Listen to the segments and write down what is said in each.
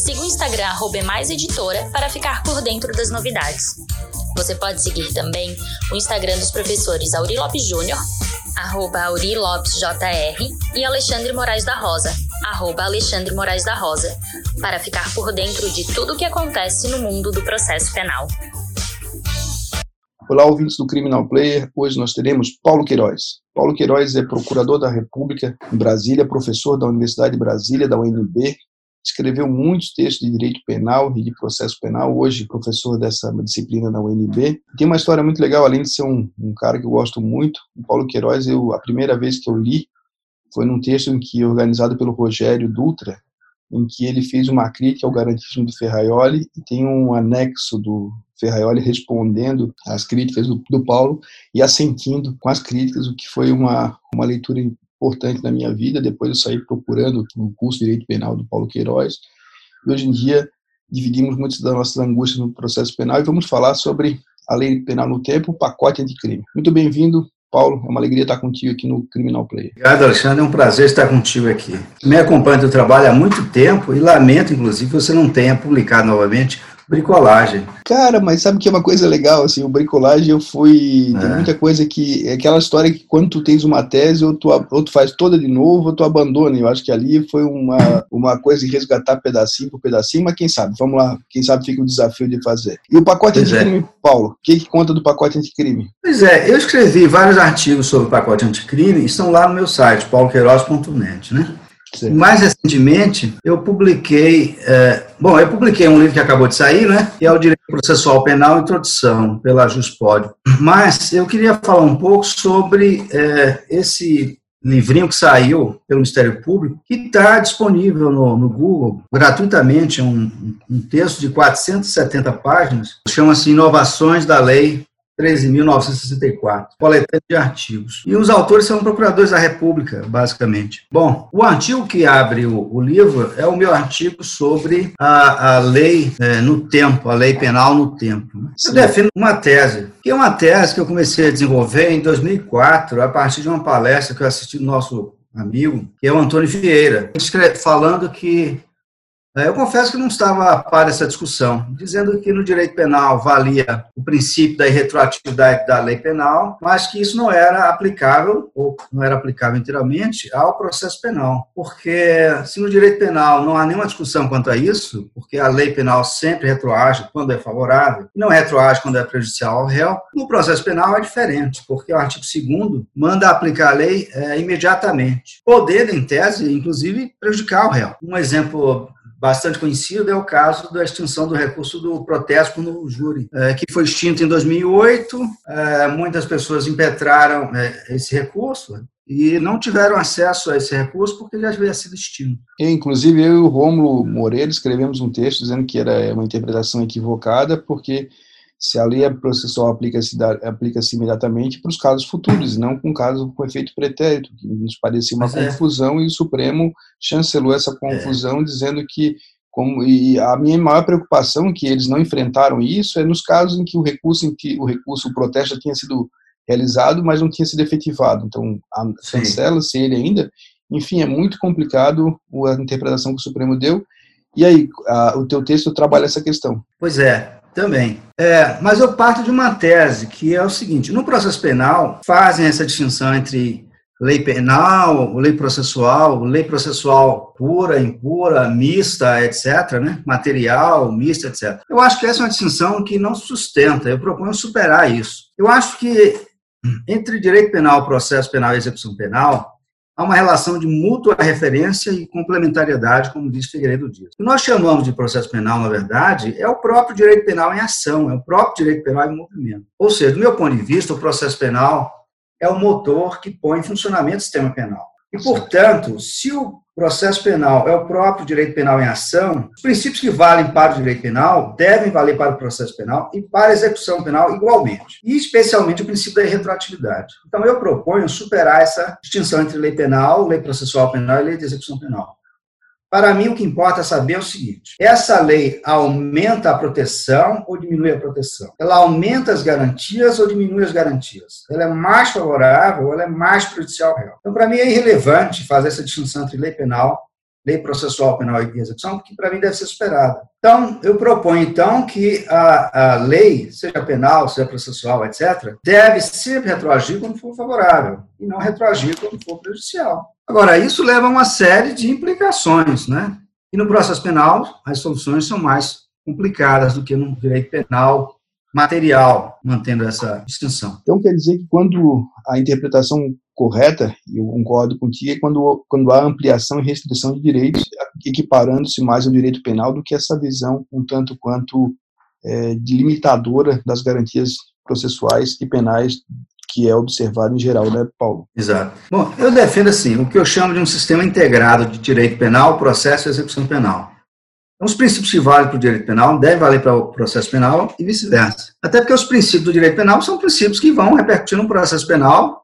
Siga o Instagram @emaiseditora para ficar por dentro das novidades. Você pode seguir também o Instagram dos professores Auri Lopes Júnior, arroba Auri Lopes JR, e Alexandre Moraes da Rosa, arroba Alexandre Moraes da Rosa, para ficar por dentro de tudo o que acontece no mundo do processo penal. Olá, ouvintes do Criminal Player. Hoje nós teremos Paulo Queiroz. Paulo Queiroz é procurador da República em Brasília, professor da Universidade de Brasília, da UNB, escreveu muitos textos de direito penal e de processo penal, hoje professor dessa disciplina na UNB. Tem uma história muito legal, além de ser um, um cara que eu gosto muito, o Paulo Queiroz, eu, a primeira vez que eu li foi num texto em que, organizado pelo Rogério Dutra, em que ele fez uma crítica ao garantismo do Ferraioli e tem um anexo do Ferraioli respondendo às críticas do, do Paulo e assentindo com as críticas, o que foi uma, uma leitura importante na minha vida. Depois eu saí procurando um curso de Direito Penal do Paulo Queiroz. E hoje em dia dividimos muitas das nossas angústias no processo penal e vamos falar sobre a lei penal no tempo, o pacote anticrime. Muito bem-vindo, Paulo, é uma alegria estar contigo aqui no Criminal Play. Obrigado, Alexandre, é um prazer estar contigo aqui. Me acompanha do trabalho há muito tempo e lamento, inclusive, que você não tenha publicado novamente bricolagem. Cara, mas sabe que é uma coisa legal, assim, o bricolagem eu fui, é. tem muita coisa que, é aquela história que quando tu tens uma tese, ou tu, ou tu faz toda de novo, ou tu abandona, eu acho que ali foi uma, uma coisa de resgatar pedacinho por pedacinho, mas quem sabe, vamos lá, quem sabe fica o desafio de fazer. E o pacote pois anticrime, é. Paulo, o que, que conta do pacote anticrime? Pois é, eu escrevi vários artigos sobre o pacote anticrime, estão lá no meu site, pauloqueiroz.net, né? Sim. Mais recentemente, eu publiquei, é, bom, eu publiquei um livro que acabou de sair, né, que é o Direito Processual Penal Introdução, pela Juspódio. Mas eu queria falar um pouco sobre é, esse livrinho que saiu pelo Ministério Público, que está disponível no, no, Google gratuitamente, um, um texto de 470 páginas, chama-se Inovações da Lei 13.964, coletânea de artigos. E os autores são procuradores da República, basicamente. Bom, o artigo que abre o, o livro é o meu artigo sobre a, a lei é, no tempo, a lei penal no tempo. Né? Eu defino uma tese, que é uma tese que eu comecei a desenvolver em 2004, a partir de uma palestra que eu assisti do nosso amigo, que é o Antônio Vieira, falando que eu confesso que não estava a par dessa discussão, dizendo que no direito penal valia o princípio da irretroatividade da lei penal, mas que isso não era aplicável, ou não era aplicável inteiramente, ao processo penal. Porque se no direito penal não há nenhuma discussão quanto a isso, porque a lei penal sempre retroage quando é favorável, e não retroage quando é prejudicial ao réu, no processo penal é diferente, porque o artigo 2 manda aplicar a lei é, imediatamente, podendo, em tese, inclusive, prejudicar o réu. Um exemplo bastante conhecido é o caso da extinção do recurso do protesto no júri, é, que foi extinto em 2008. É, muitas pessoas impetraram é, esse recurso e não tiveram acesso a esse recurso porque ele já havia sido extinto. E, inclusive, eu e o Rômulo Moreira escrevemos um texto dizendo que era uma interpretação equivocada, porque se a lei processual aplica-se aplica imediatamente para os casos futuros, não com caso com efeito pretérito, que nos parecia uma Mas é. confusão é. e o Supremo chancelou essa confusão, é. dizendo que como, e a minha maior preocupação é que eles não enfrentaram isso é nos casos em que o recurso em que o recurso o protesto tinha sido realizado, mas não tinha sido efetivado. Então, cancela-se ele ainda. Enfim, é muito complicado a interpretação que o Supremo deu. E aí, a, o teu texto trabalha essa questão. Pois é, também. É, mas eu parto de uma tese, que é o seguinte: no processo penal, fazem essa distinção entre lei penal, lei processual, lei processual pura, impura, mista, etc., né? material, mista, etc. Eu acho que essa é uma distinção que não sustenta, eu proponho superar isso. Eu acho que entre direito penal, processo penal e execução penal, há uma relação de mútua referência e complementariedade, como diz Figueiredo Dias. O que nós chamamos de processo penal, na verdade, é o próprio direito penal em ação, é o próprio direito penal em movimento. Ou seja, do meu ponto de vista, o processo penal é o motor que põe em funcionamento o sistema penal. E, portanto, se o processo penal é o próprio direito penal em ação, os princípios que valem para o direito penal devem valer para o processo penal e para a execução penal igualmente. E especialmente o princípio da retroatividade. Então eu proponho superar essa distinção entre lei penal, lei processual penal e lei de execução penal. Para mim, o que importa é saber o seguinte: essa lei aumenta a proteção ou diminui a proteção? Ela aumenta as garantias ou diminui as garantias? Ela é mais favorável ou ela é mais prejudicial real? Então, para mim, é irrelevante fazer essa distinção entre lei penal, lei processual penal e execução, que para mim deve ser superada. Então, eu proponho, então, que a, a lei, seja penal, seja processual, etc., deve sempre retroagir quando for favorável e não retroagir quando for prejudicial. Agora, isso leva a uma série de implicações, né? E no processo penal, as soluções são mais complicadas do que no direito penal material, mantendo essa distinção. Então, quer dizer que quando a interpretação correta, e eu concordo contigo, é quando, quando há ampliação e restrição de direitos, equiparando-se mais ao direito penal do que essa visão um tanto quanto é, limitadora das garantias processuais e penais que é observado em geral, né, Paulo? Exato. Bom, eu defendo assim, o que eu chamo de um sistema integrado de direito penal, processo e execução penal. Então, os princípios que valem para o direito penal devem valer para o processo penal e vice-versa. Até porque os princípios do direito penal são princípios que vão repercutir no processo penal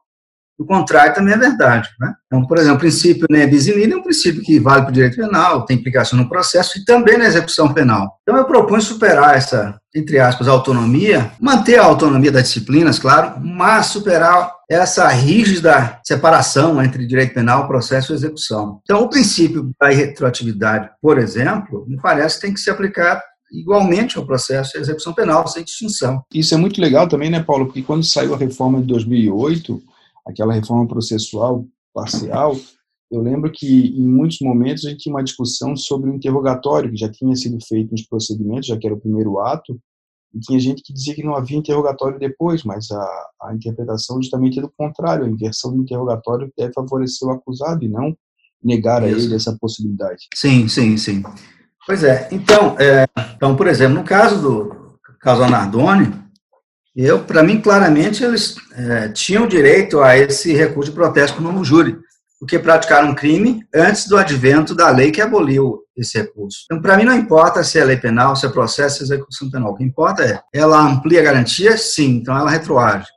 o contrário também é verdade. Né? Então, por exemplo, o princípio né, bis é um princípio que vale para o direito penal, tem implicação no processo e também na execução penal. Então, eu proponho superar essa, entre aspas, autonomia, manter a autonomia das disciplinas, claro, mas superar essa rígida separação entre direito penal, processo e execução. Então, o princípio da retroatividade, por exemplo, me parece que tem que se aplicar igualmente ao processo e à execução penal, sem distinção. Isso é muito legal também, né, Paulo? Porque quando saiu a reforma de 2008, aquela reforma processual parcial, eu lembro que em muitos momentos a gente tinha uma discussão sobre o interrogatório que já tinha sido feito nos procedimentos, já que era o primeiro ato, e tinha gente que dizia que não havia interrogatório depois, mas a, a interpretação justamente é do contrário, a inversão do interrogatório deve favorecer o acusado e não negar a ele essa possibilidade. Sim, sim, sim. Pois é. Então, é, então por exemplo, no caso do caso Nardoni, eu, para mim, claramente, eles é, tinham direito a esse recurso de protesto no júri, porque praticaram um crime antes do advento da lei que aboliu esse recurso. Então, para mim, não importa se é lei penal, se é processo, se é execução penal. O que importa é, ela amplia a garantia? Sim, então ela retroage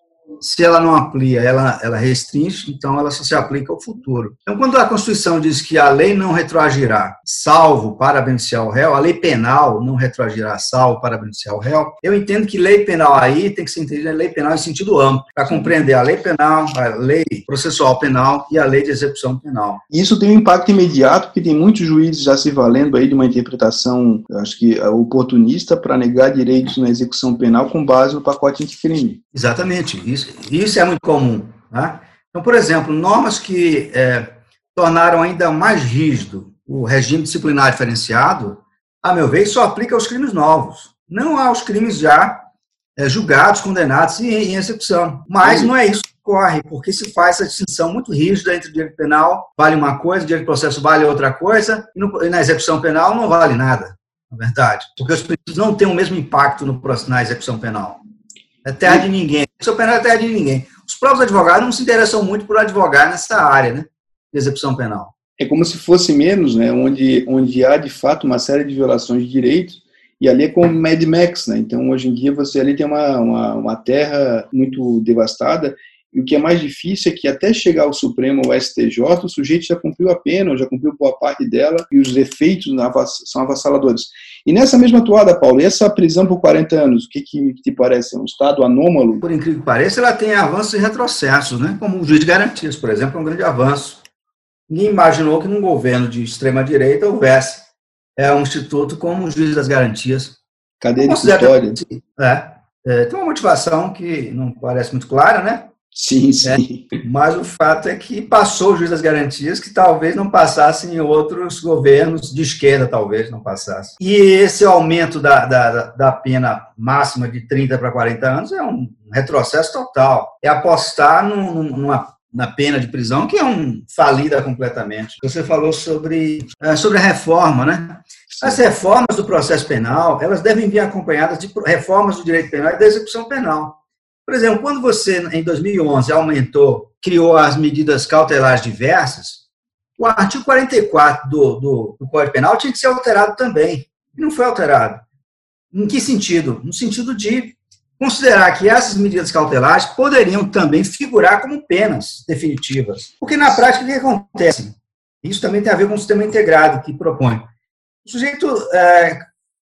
se ela não amplia, ela, ela restringe, então ela só se aplica ao futuro. Então, quando a Constituição diz que a lei não retroagirá, salvo para beneficiar o réu, a lei penal não retroagirá, salvo para beneficiar o réu, eu entendo que lei penal aí tem que ser entendida lei penal em sentido amplo, para compreender a lei penal, a lei processual penal e a lei de execução penal. Isso tem um impacto imediato, porque tem muitos juízes já se valendo aí de uma interpretação, acho que oportunista, para negar direitos na execução penal com base no pacote anticrime. Exatamente. Isso, isso é muito comum. Né? Então, por exemplo, normas que é, tornaram ainda mais rígido o regime disciplinar diferenciado, a meu ver, só aplica aos crimes novos, não aos crimes já é, julgados, condenados e em execução. Mas não é isso que ocorre, porque se faz essa distinção muito rígida entre o direito penal vale uma coisa, o direito processo vale outra coisa, e, no, e na execução penal não vale nada, na verdade, porque os princípios não têm o mesmo impacto no, na execução penal. É terra de ninguém. Seu penal é terra de ninguém. Os próprios advogados não se interessam muito por advogar nessa área, né? De execução penal. É como se fosse menos, né? Onde, onde há, de fato, uma série de violações de direitos, e ali é como Mad Max, né? Então, hoje em dia, você ali tem uma, uma, uma terra muito devastada, e o que é mais difícil é que até chegar ao Supremo, ao STJ, o sujeito já cumpriu a pena, ou já cumpriu boa parte dela, e os efeitos são avassaladores. E nessa mesma toada, Paulo, e essa prisão por 40 anos, o que, que te parece? É um estado anômalo? Por incrível que pareça, ela tem avanços e retrocessos, né? como o juiz de garantias, por exemplo, é um grande avanço. Ninguém imaginou que num governo de extrema-direita houvesse é, um instituto como o juiz das garantias. Cadê de história? É, é, tem uma motivação que não parece muito clara, né? Sim, sim. É, mas o fato é que passou o juiz das garantias que talvez não passasse em outros governos de esquerda, talvez não passasse. E esse aumento da, da, da pena máxima de 30 para 40 anos é um retrocesso total. É apostar num, numa na pena de prisão, que é um falida completamente. Você falou sobre, é, sobre a reforma, né? As reformas do processo penal, elas devem vir acompanhadas de reformas do direito penal e da execução penal. Por exemplo, quando você, em 2011, aumentou, criou as medidas cautelares diversas, o artigo 44 do, do, do Código Penal tinha que ser alterado também. E não foi alterado. Em que sentido? No sentido de considerar que essas medidas cautelares poderiam também figurar como penas definitivas. Porque na prática o que acontece? Isso também tem a ver com o sistema integrado que propõe. O sujeito é,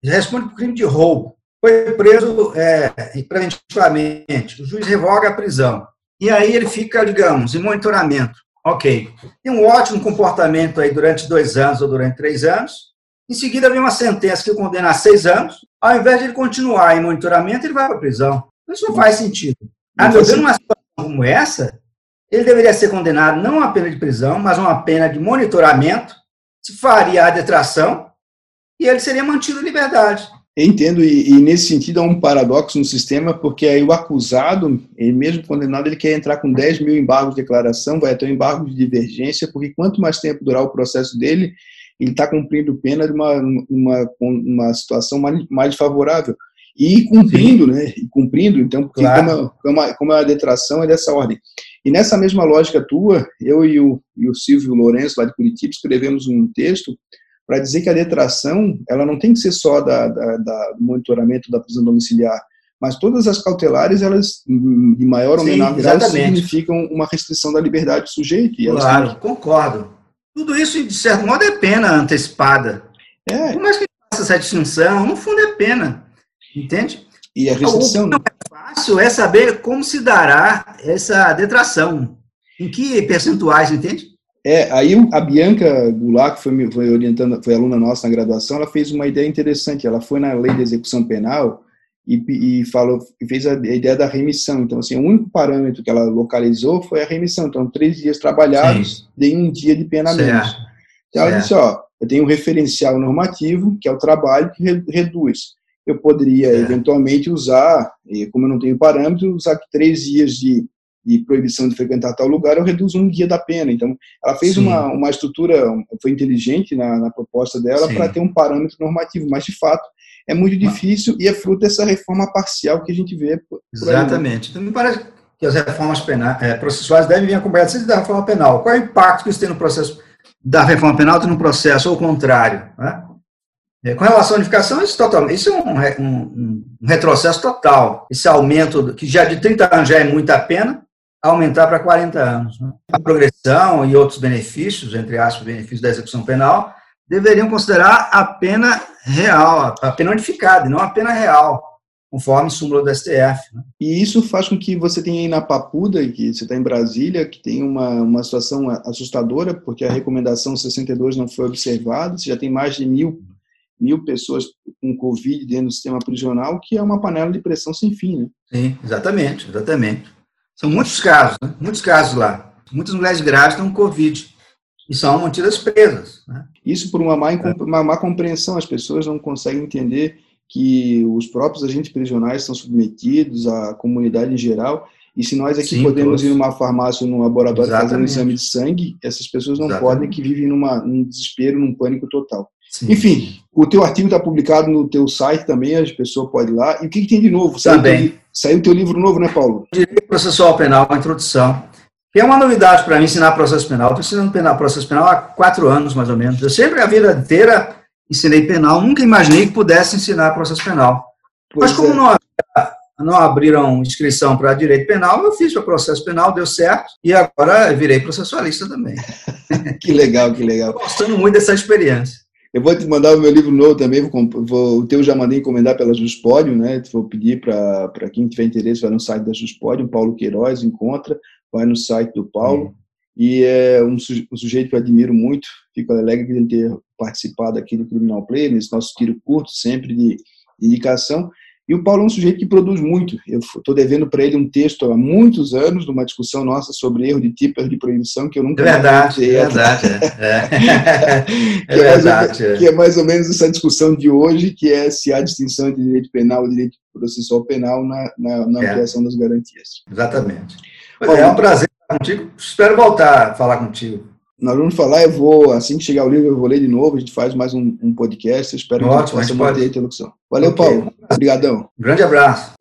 responde por crime de roubo, foi preso é, preventivamente, o juiz revoga a prisão. E aí ele fica, digamos, em monitoramento. Ok. Tem um ótimo comportamento aí durante dois anos ou durante três anos. Em seguida vem uma sentença que o condena a seis anos. Ao invés de ele continuar em monitoramento, ele vai para a prisão. Isso não faz sentido. A meu ver, numa situação como essa, ele deveria ser condenado não a pena de prisão, mas uma pena de monitoramento, se faria a detração, e ele seria mantido em liberdade. Entendo, e, e, nesse sentido há um paradoxo no sistema, porque aí o acusado, ele mesmo condenado, ele quer entrar com 10 mil embargos de declaração, vai ter um embargo de divergência, porque quanto mais tempo durar o processo dele, ele está cumprindo pena de uma, uma, uma situação mais, mais favorável. E cumprindo, Sim. né? E cumprindo, então, porque claro. como, a, como a detração é dessa ordem. E nessa mesma lógica tua, eu e o, e o Silvio Lourenço, lá de Curitiba, escrevemos um texto para dizer que a detração ela não tem que ser só da, da, da, do monitoramento da prisão domiciliar, mas todas as cautelares, elas, de maior ou menor grau, significam uma restrição da liberdade do sujeito. claro, têm... concordo. Tudo isso, de certo modo, é pena antecipada. É. Por mais que faça essa distinção, no fundo é pena. Entende? E a restrição. O que não é fácil é saber como se dará essa detração. Em que percentuais, entende? É, aí a Bianca Goulart, que foi, foi orientando, foi aluna nossa na graduação, ela fez uma ideia interessante. Ela foi na lei de execução penal e, e falou, fez a, ideia da remissão. Então, assim, o único parâmetro que ela localizou foi a remissão. Então, três dias trabalhados, de um dia de pena menos. Então, ela certo. disse, ó, eu tenho um referencial normativo, que é o trabalho, que re, reduz. Eu poderia, eventualmente, usar, como eu não tenho parâmetro, usar três dias de, de proibição de frequentar tal lugar, eu reduzo um dia da pena. Então, ela fez uma, uma estrutura, foi inteligente na, na proposta dela para ter um parâmetro normativo, mas, de fato, é muito difícil e é fruto dessa reforma parcial que a gente vê. Por Exatamente. Então, me parece que as reformas penais, é, processuais devem vir acompanhadas da reforma penal. Qual é o impacto que isso tem no processo da reforma penal e no processo, ou o contrário? Né? É, com relação à unificação, isso, total, isso é um, um, um, retrocesso total. Esse aumento, que já de 30 anos já é muita pena, aumentar para 40 anos. Né? A progressão e outros benefícios, entre aspas, benefícios da execução penal, deveriam considerar a pena real, a pena notificada, e não a pena real, conforme súmula do STF. Né? E isso faz com que você tenha aí na Papuda, que você está em Brasília, que tem uma, uma situação assustadora, porque a recomendação 62 não foi observada, você já tem mais de mil, mil pessoas com Covid dentro do sistema prisional, que é uma panela de pressão sem fim. Né? Sim, exatamente, exatamente. São muitos casos, né? muitos casos lá. Muitas mulheres grávidas estão com Covid e são mantidas presas. Né? Isso por uma má, uma má compreensão, as pessoas não conseguem entender que os próprios agentes prisionais são submetidos à comunidade em geral, e se nós aqui Sim, podemos todos. ir numa farmácia ou num laboratório Exatamente. fazer um exame de sangue, essas pessoas não Exatamente. podem, que vivem numa, num desespero, num pânico total. Sim. Enfim, o teu artigo está publicado no teu site também, as pessoas podem ir lá. E o que, que tem de novo? Também. Saiu o teu livro novo, né, Paulo? Direito Processual Penal, a introdução. Que é uma novidade para mim ensinar processo penal. Estou ensinando penal, processo penal há quatro anos, mais ou menos. Eu sempre, a vida inteira, ensinei penal. Nunca imaginei que pudesse ensinar processo penal. Pois Mas como é. não, não abriram inscrição para direito penal, eu fiz para processo penal, deu certo. E agora virei processualista também. que legal, que legal. Gostando muito dessa experiência. Eu vou te mandar o meu livro novo também, vou, vou, o teu já mandei encomendar pela Juspódio, né? Vou pedir para quem tiver interesse, vai no site da Juspódio, Paulo Queiroz, encontra, vai no site do Paulo. Hum. E é um, um, sujeito que eu admiro muito, fico alegre de ter participado aqui do Criminal Play, nesse nosso tiro curto, sempre de indicação. E o Paulo é um sujeito que produz muito. Eu estou devendo para ele um texto há muitos anos, numa discussão nossa sobre erro de tipo, erro de proibição, que eu nunca é verdade, é verdade, é. é, verdade. É. Que é mais ou menos essa discussão de hoje, que é se há distinção entre direito penal e direito processual penal na, na, na é. ampliação das garantias. Exatamente. Bom, é um prazer estar contigo. Espero voltar a falar contigo. Nós vamos falar, eu vou, assim que chegar o livro, eu vou ler de novo, a gente faz mais um, um podcast, eu espero Ótimo, que possa manter a interlocução. Valeu, okay. Paulo. Obrigadão. Grande abraço.